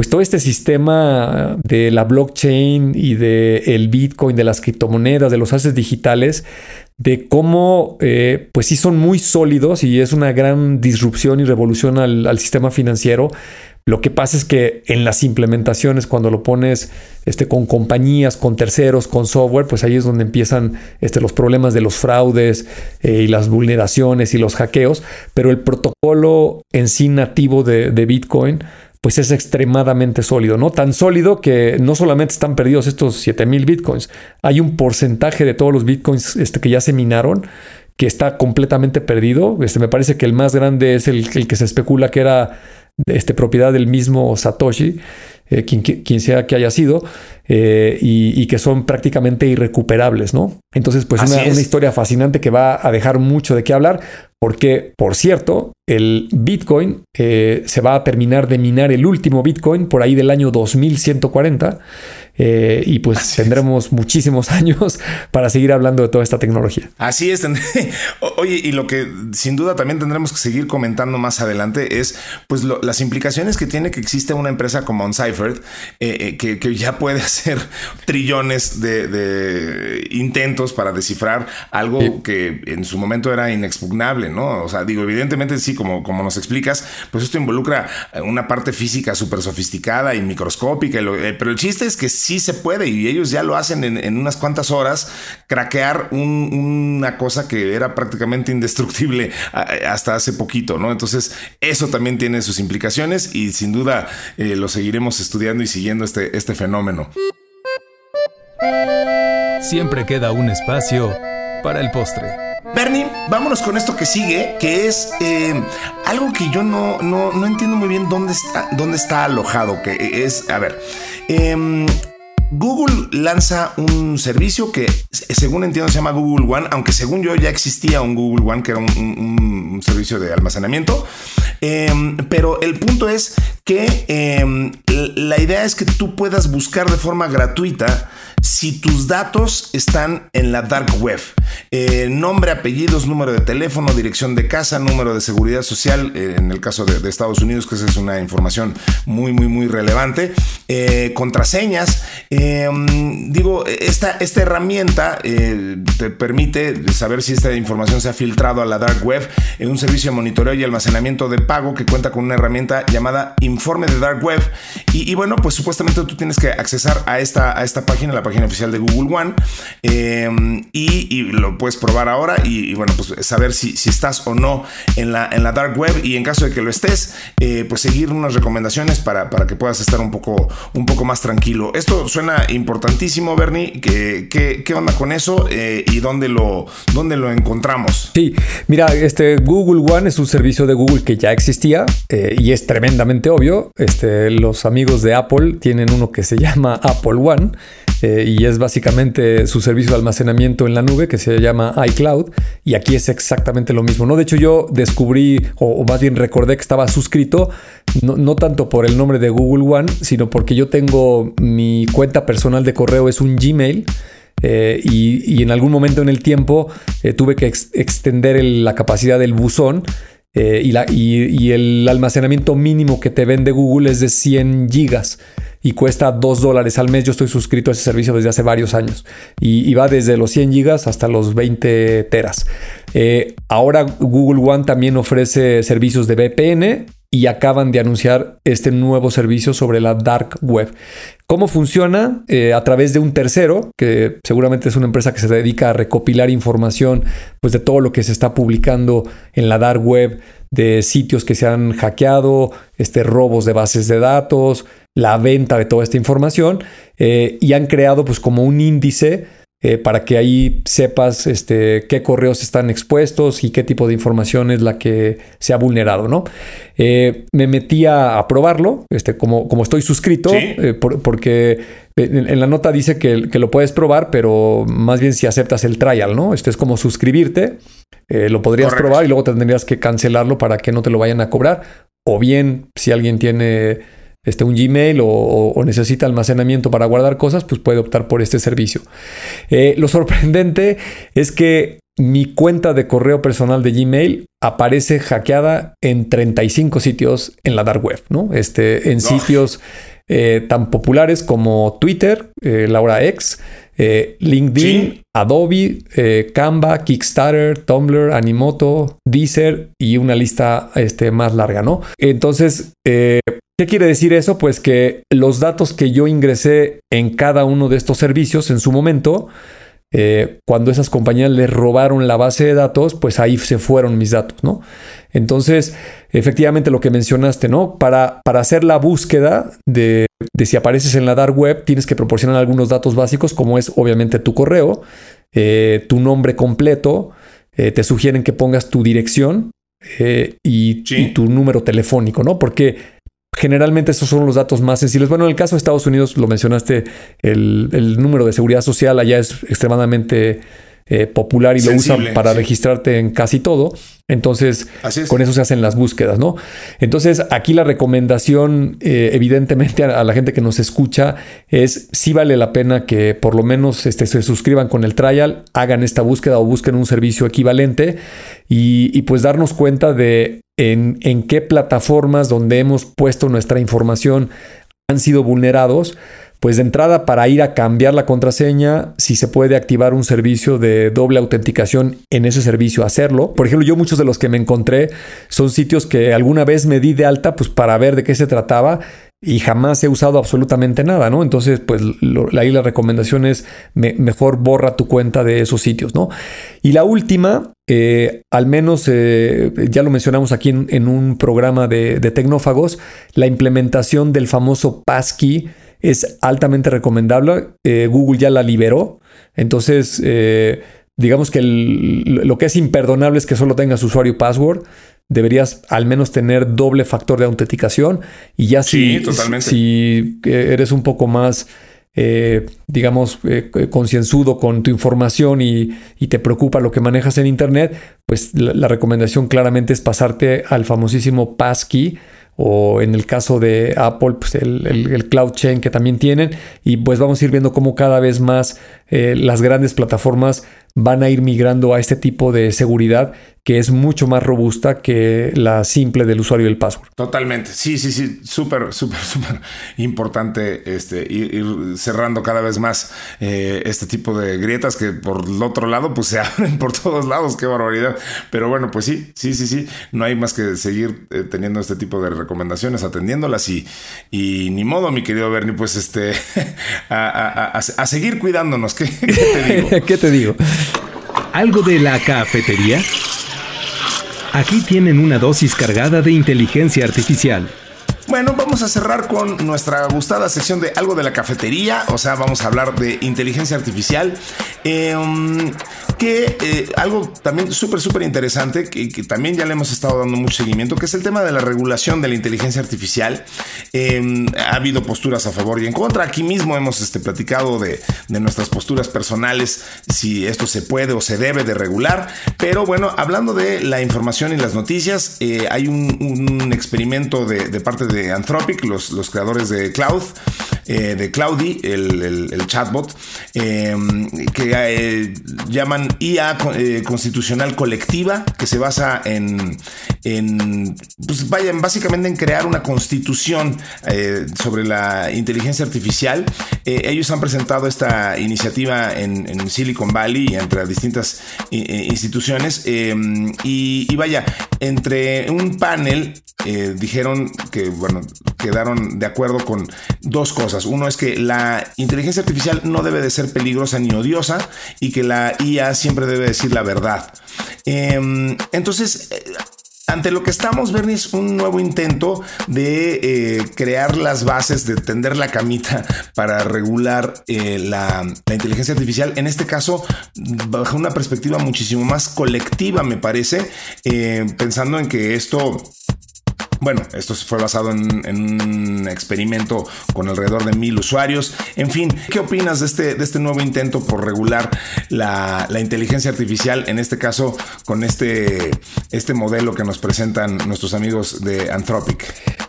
pues todo este sistema de la blockchain y de el Bitcoin, de las criptomonedas, de los haces digitales, de cómo eh, pues sí son muy sólidos y es una gran disrupción y revolución al, sistema financiero. Lo que pasa es que en las implementaciones, cuando lo pones este, con compañías, con terceros, con software, pues ahí es donde empiezan este, los problemas de los fraudes eh, y las vulneraciones y los hackeos. Pero el protocolo en sí nativo de Bitcoin, pues es extremadamente sólido, ¿no? Tan sólido que no solamente están perdidos estos 7000 bitcoins, hay un porcentaje de todos los bitcoins este, que ya se minaron que está completamente perdido. Este, me parece que el más grande es el, que se especula que era este, propiedad del mismo Satoshi, eh, quien, sea que haya sido, eh, y, que son prácticamente irrecuperables, ¿no? Entonces, pues una, una, historia fascinante que va a dejar mucho de qué hablar, porque, por cierto, el Bitcoin eh, se va a terminar de minar el último Bitcoin por ahí del año 2140 eh, y pues tendremos muchísimos años para seguir hablando de toda esta tecnología. Así es. Oye, y lo que sin duda también tendremos que seguir comentando más adelante es pues las implicaciones que tiene que existe una empresa como Unciphered eh, que, que, ya puede hacer trillones de, intentos para descifrar algo que en su momento era inexpugnable, ¿no? O sea, digo, evidentemente sí como, como nos explicas, pues esto involucra eh, una parte física súper sofisticada y microscópica, eh, pero el chiste es que sí se puede y ellos ya lo hacen en, unas cuantas horas, craquear una cosa que era prácticamente indestructible hasta hace poquito, ¿no? Entonces, eso también tiene sus implicaciones y sin duda eh, lo seguiremos estudiando y siguiendo este, este fenómeno. Siempre queda un espacio para el postre. Bernie, vámonos con esto que sigue, que es eh, algo que yo no, no, entiendo muy bien dónde está, dónde está alojado, que es, a ver, em, Google lanza un servicio que, según entiendo, se llama Google One, aunque según yo ya existía un Google One que era un, servicio de almacenamiento. Em, pero el punto es que em, la idea es que tú puedas buscar de forma gratuita si tus datos están en la dark web. Eh, nombre, apellidos, número de teléfono, dirección de casa, número de seguridad social, eh, en el caso de, Estados Unidos, que esa es una información muy, muy, muy relevante. Eh, contraseñas. digo, esta, esta herramienta te permite saber si esta información se ha filtrado a la dark web en un servicio de monitoreo y almacenamiento de pago que cuenta con una herramienta llamada Informe de Dark Web. Y, bueno, pues supuestamente tú tienes que accesar a esta, a esta página, la página oficial de Google One. y, y lo puedes probar ahora y, bueno, pues saber si, estás o no en la, en la dark web y en caso de que lo estés, eh, pues seguir unas recomendaciones para, para que puedas estar un poco, un poco más tranquilo. Esto suena importantísimo, Bernie. ¿Qué, qué, onda con eso eh, y dónde lo, dónde lo encontramos? Sí, mira, este Google One es un servicio de Google que ya existía eh, y es tremendamente obvio. Este, los amigos de Apple tienen uno que se llama Apple One eh, y es básicamente su servicio de almacenamiento en la nube que se llama iCloud y aquí es exactamente lo mismo. ¿no? De hecho yo descubrí o, más bien recordé que estaba suscrito no, tanto por el nombre de Google One, sino porque yo tengo mi cuenta personal de correo es un Gmail. Eh, y, en algún momento en el tiempo eh, tuve que extender la capacidad del buzón y, la, y, el almacenamiento mínimo que te vende Google es de 100 gigas y cuesta 2 dólares al mes. Yo estoy suscrito a ese servicio desde hace varios años y, va desde los 100 gigas hasta los 20 teras. Eh, ahora Google One también ofrece servicios de VPN y acaban de anunciar este nuevo servicio sobre la dark web. ¿Cómo funciona? Eh, a través de un tercero, que seguramente es una empresa que se dedica a recopilar información pues, de todo lo que se está publicando en la dark web, de sitios que se han hackeado, este, robos de bases de datos, la venta de toda esta información eh, y han creado pues como un índice eh, para que ahí sepas este, qué correos están expuestos y qué tipo de información es la que se ha vulnerado, ¿no? Eh, me metí a, probarlo, este, como, como estoy suscrito, porque en, la nota dice que, lo puedes probar, pero más bien si aceptas el trial, ¿no? Este es como suscribirte, lo podrías probar y luego tendrías que cancelarlo para que no te lo vayan a cobrar, o bien si alguien tiene este, un Gmail o, necesita almacenamiento para guardar cosas, pues puede optar por este servicio. Eh, lo sorprendente es que mi cuenta de correo personal de Gmail aparece hackeada en 35 sitios en la dark web, ¿no? Este, en sitios eh, tan populares como Twitter, eh, Laura X, LinkedIn, Adobe, Canva, Kickstarter, Tumblr, Animoto, Deezer y una lista este, más larga, ¿no? Entonces, ¿Qué quiere decir eso? Pues que los datos que yo ingresé en cada uno de estos servicios en su momento, eh, cuando esas compañías les robaron la base de datos, pues ahí se fueron mis datos, ¿no? Entonces, efectivamente lo que mencionaste, ¿no? Para, para hacer la búsqueda de, si apareces en la dark web, tienes que proporcionar algunos datos básicos, como es obviamente tu correo, eh, tu nombre completo, eh, te sugieren que pongas tu dirección y, y, tu número telefónico, ¿no? Porque Generalmente esos son los datos más sensibles. Bueno, en el caso de Estados Unidos, lo mencionaste, el, número de seguridad social allá es extremadamente eh, popular y lo usan para registrarte en casi todo. Entonces, con eso se hacen las búsquedas, ¿no? Entonces, aquí la recomendación, eh, evidentemente, a, la gente que nos escucha es si vale la pena que por lo menos este, se suscriban con el trial, hagan esta búsqueda o busquen un servicio equivalente y, y pues darnos cuenta de en, qué plataformas donde hemos puesto nuestra información han sido vulnerados pues de entrada para ir a cambiar la contraseña, si se puede activar un servicio de doble autenticación en ese servicio, hacerlo. Por ejemplo, yo muchos de los que me encontré son sitios que alguna vez me di de alta pues para ver de qué se trataba y jamás he usado absolutamente nada, ¿no? Entonces, pues ahí la recomendación es mejor borra tu cuenta de esos sitios, ¿no? Y la última, eh, al menos eh, ya lo mencionamos aquí en, un programa de, tecnófagos, la implementación del famoso passkey es altamente recomendable. Eh, Google ya la liberó. Entonces, digamos que lo que es imperdonable es que solo tengas usuario y password. Deberías al menos tener doble factor de autenticación. Y ya si, si eres un poco más, eh, digamos, concienzudo con tu información y, te preocupa lo que manejas en Internet, pues la, la recomendación claramente es pasarte al famosísimo passkey o en el caso de Apple, pues el, Cloud Chain que también tienen. Y pues vamos a ir viendo cómo cada vez más eh, las grandes plataformas van a ir migrando a este tipo de seguridad que es mucho más robusta que la simple del usuario y el password. Totalmente. Sí, sí, sí. Súper, súper, súper importante este, ir, cerrando cada vez más eh, este tipo de grietas que por el otro lado pues se abren por todos lados. Qué barbaridad. Pero bueno, pues sí, sí, sí, sí. No hay más que seguir eh, teniendo este tipo de recomendaciones, atendiéndolas y, y ni modo, mi querido Bernie, pues este, a, seguir cuidándonos. ¿Qué, te digo? ¿Qué te digo? ¿Algo de la cafetería? Aquí tienen una dosis cargada de inteligencia artificial. Bueno, vamos a cerrar con nuestra gustada sección de algo de la cafetería, o sea, vamos a hablar de inteligencia artificial. Em, que eh, algo también súper, súper interesante, que, también ya le hemos estado dando mucho seguimiento, que es el tema de la regulación de la inteligencia artificial. Em, ha habido posturas a favor y en contra. Aquí mismo hemos este, platicado de, nuestras posturas personales, si esto se puede o se debe de regular. Pero bueno, hablando de la información y las noticias, eh, hay un, experimento de, parte de Anthropic, los, los creadores de Cloud, eh, de Cloudy, el, chatbot, em, que llaman IA eh, constitucional colectiva que se basa en, en pues vayan, básicamente en crear una constitución eh, sobre la inteligencia artificial. Eh, ellos han presentado esta iniciativa en, Silicon Valley y entre distintas instituciones y, y, vaya, entre un panel dijeron que, quedaron de acuerdo con dos cosas. Uno es que la inteligencia artificial no debe de ser peligrosa ni odiosa y que la IA siempre debe decir la verdad. Em, entonces, eh, ante lo que estamos, Bernie, es un nuevo intento de eh, crear las bases, de tender la camita para regular eh, la, inteligencia artificial. En este caso, bajo una perspectiva muchísimo más colectiva, me parece, pensando en que esto bueno, esto fue basado en, un experimento con alrededor de mil usuarios. En fin, ¿qué opinas de este, de este nuevo intento por regular la, inteligencia artificial? En este caso, con este, este modelo que nos presentan nuestros amigos de Anthropic.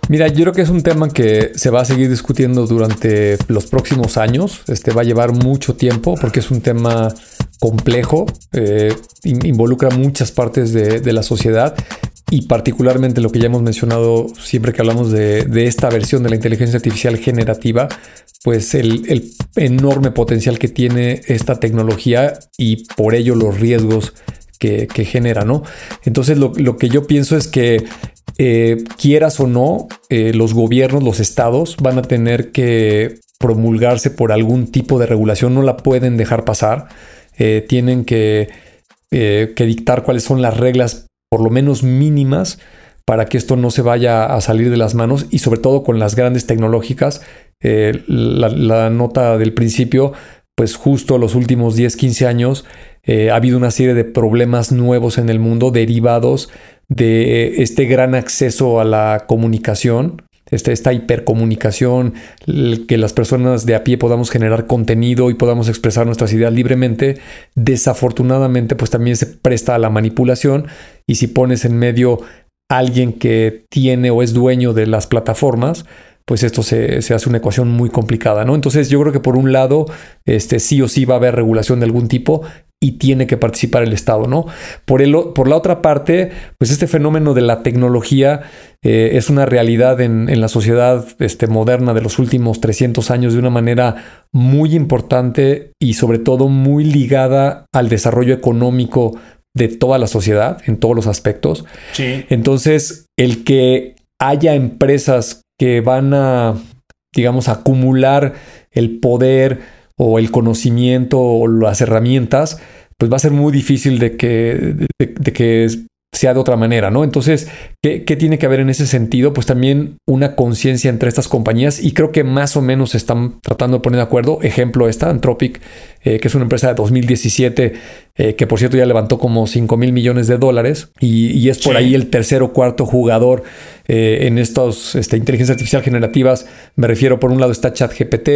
Mira, yo creo que es un tema que se va a seguir discutiendo durante los próximos años. Este va a llevar mucho tiempo porque es un tema complejo, eh, involucra muchas partes de, de la sociedad y particularmente lo que ya hemos mencionado siempre que hablamos de, esta versión de la inteligencia artificial generativa, pues el, enorme potencial que tiene esta tecnología y por ello los riesgos que, genera, ¿no? Entonces lo, que yo pienso es que eh, quieras o no, eh, los gobiernos, los estados van a tener que promulgarse por algún tipo de regulación, no la pueden dejar pasar, eh, tienen que, que dictar cuáles son las reglas por lo menos mínimas para que esto no se vaya a salir de las manos y sobre todo con las grandes tecnológicas. Eh, la, nota del principio, pues justo los últimos 10, 15 años eh, ha habido una serie de problemas nuevos en el mundo derivados de este gran acceso a la comunicación este, esta hipercomunicación, que las personas de a pie podamos generar contenido y podamos expresar nuestras ideas libremente, desafortunadamente pues también se presta a la manipulación y si pones en medio alguien que tiene o es dueño de las plataformas, pues esto se, hace una ecuación muy complicada, ¿no? Entonces yo creo que por un lado, este, sí o sí va a haber regulación de algún tipo y tiene que participar el Estado, ¿no? Por, el, por la otra parte, pues este fenómeno de la tecnología eh, es una realidad en, la sociedad este, moderna de los últimos 300 años de una manera muy importante y sobre todo muy ligada al desarrollo económico de toda la sociedad en todos los aspectos. Sí. Entonces, el que haya empresas que van a, digamos, acumular el poder, o el conocimiento o las herramientas, pues va a ser muy difícil de que, de, que sea de otra manera, ¿no? Entonces, ¿qué, tiene que haber en ese sentido? Pues también una conciencia entre estas compañías y creo que más o menos están tratando de poner de acuerdo. Ejemplo, esta Anthropic, eh, que es una empresa de 2017, eh, que por cierto ya levantó como 5 mil millones de dólares y, es por ahí el tercer o cuarto jugador eh, en estas este, inteligencias artificiales generativas. Me refiero, por un lado está ChatGPT,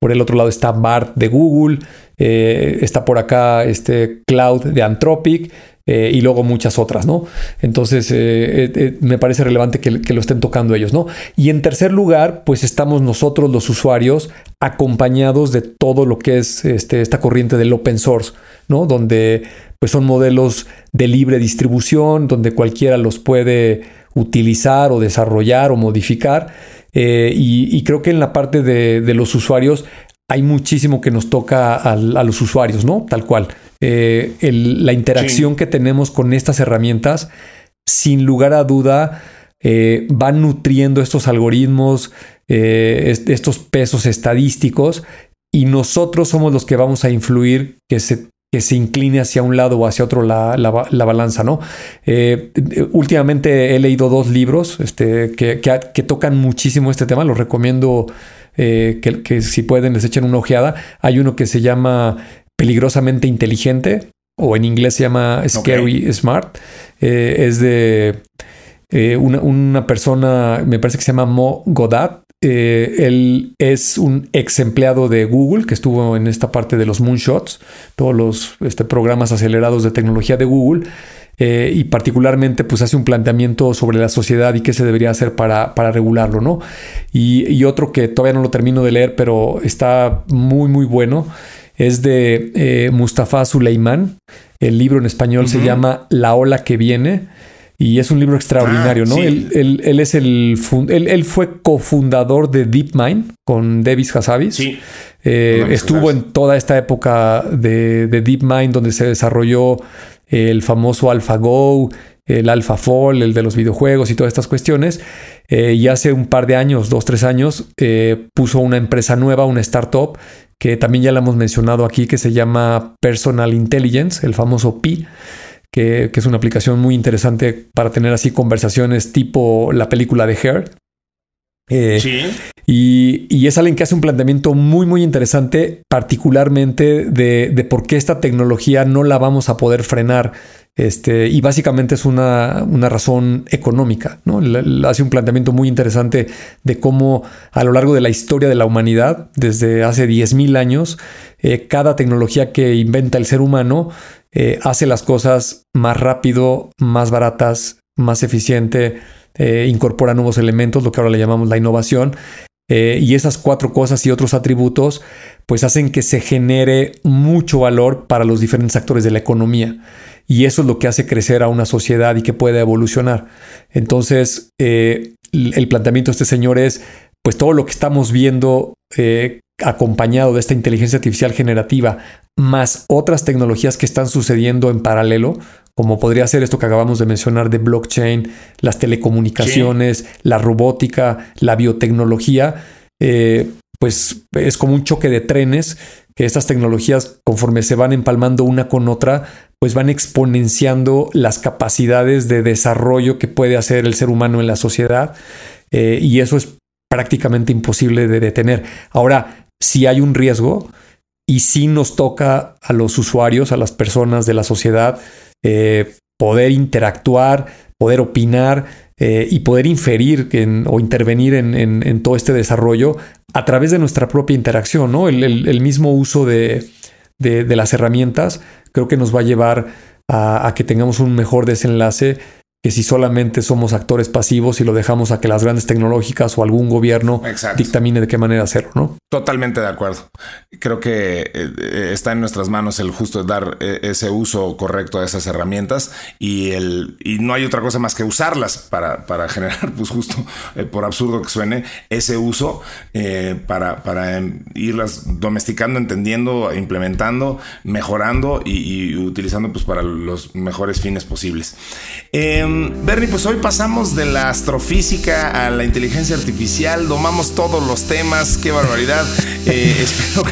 por el otro lado está BART de Google, eh, está por acá este Cloud de Anthropic. Eh, y luego muchas otras, ¿no? Entonces, eh, me parece relevante que, lo estén tocando ellos, ¿no? Y en tercer lugar, pues estamos nosotros los usuarios acompañados de todo lo que es este, esta corriente del open source, ¿no? Donde pues son modelos de libre distribución, donde cualquiera los puede utilizar o desarrollar o modificar. Eh, y, creo que en la parte de, los usuarios hay muchísimo que nos toca a, los usuarios, ¿no? Tal cual. Eh, la interacción que tenemos con estas herramientas, sin lugar a duda, eh, van nutriendo estos algoritmos, estos pesos estadísticos, y nosotros somos los que vamos a influir que se que se incline hacia un lado o hacia otro la, balanza, ¿no? Eh, últimamente he leído dos libros este, que, que, tocan muchísimo este tema, los recomiendo eh, que, si pueden les echen una ojeada. Hay uno que se llama Peligrosamente Inteligente, o en inglés se llama Scary Smart. Eh, es de una, una, persona, me parece que se llama Mo Godat, eh, él es un ex empleado de Google que estuvo en esta parte de los moonshots, todos los este, programas acelerados de tecnología de Google. Eh, y particularmente pues hace un planteamiento sobre la sociedad y qué se debería hacer para, para regularlo, ¿no? Y, otro que todavía no lo termino de leer, pero está muy, muy bueno, es de eh, Mustafa Suleiman. El libro en español se llama La ola que viene. Y es un libro extraordinario, ah, ¿no? Él, es el él, fue cofundador de DeepMind con Davis Hassabis. Sí. Eh, estuvo en toda esta época de, de, DeepMind donde se desarrolló el famoso AlphaGo, el AlphaFold, el de los videojuegos y todas estas cuestiones. Eh, y hace un par de años, dos, tres años, eh, puso una empresa nueva, una startup, que también ya la hemos mencionado aquí, que se llama Personal Intelligence, el famoso PI que, es una aplicación muy interesante para tener así conversaciones tipo la película de Hair. Eh, sí. Y, es alguien que hace un planteamiento muy, muy interesante, particularmente de, por qué esta tecnología no la vamos a poder frenar. Este, y básicamente es una, razón económica. ¿no? hace un planteamiento muy interesante de cómo a lo largo de la historia de la humanidad, desde hace 10.000 años, eh, cada tecnología que inventa el ser humano eh, hace las cosas más rápido, más baratas, más eficiente, eh, incorpora nuevos elementos, lo que ahora le llamamos la innovación. Eh, y esas cuatro cosas y otros atributos, pues hacen que se genere mucho valor para los diferentes actores de la economía. Y eso es lo que hace crecer a una sociedad y que pueda evolucionar. Entonces, el planteamiento de este señor es, pues todo lo que estamos viendo acompañado de esta inteligencia artificial generativa, más otras tecnologías que están sucediendo en paralelo, como podría ser esto que acabamos de mencionar de blockchain, las telecomunicaciones, la robótica, la biotecnología, eh, pues es como un choque de trenes que estas tecnologías, conforme se van empalmando una con otra, pues van exponenciando las capacidades de desarrollo que puede hacer el ser humano en la sociedad. Eh, y eso es prácticamente imposible de detener. Ahora, si hay un riesgo y si nos toca a los usuarios, a las personas de la sociedad, eh, poder interactuar, poder opinar eh, y poder inferir o intervenir en, todo este desarrollo a través de nuestra propia interacción, ¿no? El, mismo uso de, las herramientas creo que nos va a llevar a que tengamos un mejor desenlace que si solamente somos actores pasivos y lo dejamos a que las grandes tecnológicas o algún gobierno dictamine de qué manera hacerlo, ¿no? Totalmente de acuerdo. Creo que eh, está en nuestras manos el justo dar eh, ese uso correcto a esas herramientas y el y no hay otra cosa más que usarlas para, para generar, pues justo eh, por absurdo que suene, ese uso para, para irlas domesticando, entendiendo, implementando, mejorando y, utilizando pues para los mejores fines posibles. Em, Bernie, pues hoy pasamos de la astrofísica a la inteligencia artificial, domamos todos los temas, qué barbaridad. Eh, espero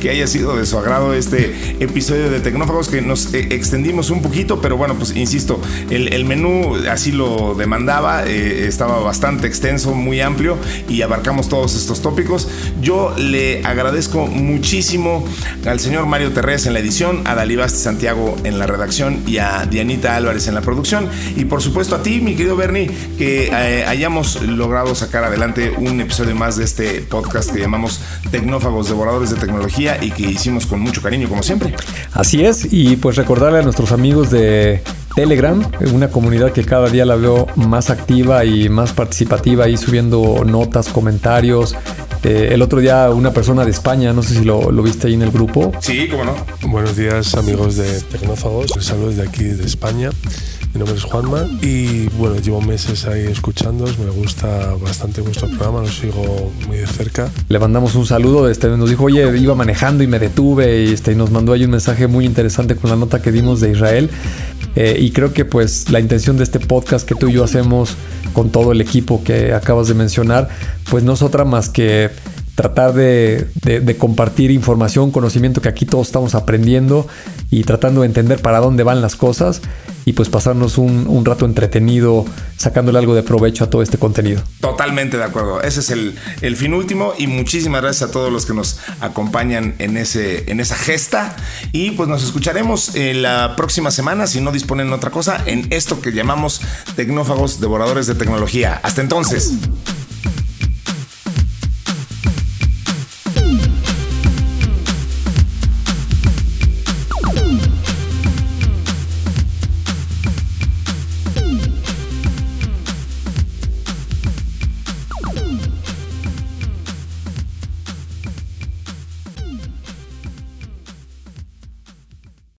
que, haya sido de su agrado este episodio de Tecnófagos, que nos eh, extendimos un poquito, pero bueno, pues insisto, el, menú así lo demandaba, eh, estaba bastante extenso, muy amplio y abarcamos todos estos tópicos. Yo le agradezco muchísimo al señor Mario Terrés en la edición, a Dalibasti Santiago en la redacción y a Dianita Álvarez en la producción. Por supuesto a ti, mi querido Bernie, que eh, hayamos logrado sacar adelante un episodio más de este podcast que llamamos Tecnófagos Devoradores de Tecnología y que hicimos con mucho cariño, como siempre. Así es, y pues recordarle a nuestros amigos de Telegram, una comunidad que cada día la veo más activa y más participativa, ahí subiendo notas, comentarios. Eh, el otro día una persona de España, no sé si lo, lo, viste ahí en el grupo. Sí, cómo no. Buenos días amigos de Tecnófagos, saludos de aquí de España. Mi nombre es Juanma y bueno, llevo meses ahí escuchándos, me gusta bastante vuestro programa, lo sigo muy de cerca. Le mandamos un saludo, este, nos dijo, oye, iba manejando y me detuve y, este, nos mandó ahí un mensaje muy interesante con la nota que dimos de Israel. Eh, y creo que pues la intención de este podcast que tú y yo hacemos con todo el equipo que acabas de mencionar, pues no es otra más que tratar de, compartir información, conocimiento que aquí todos estamos aprendiendo y tratando de entender para dónde van las cosas y pues pasarnos un, rato entretenido sacándole algo de provecho a todo este contenido. Totalmente de acuerdo. Ese es el, fin último y muchísimas gracias a todos los que nos acompañan en, ese, en esa gesta y pues nos escucharemos la próxima semana si no disponen otra cosa en esto que llamamos tecnófagos devoradores de tecnología. Hasta entonces.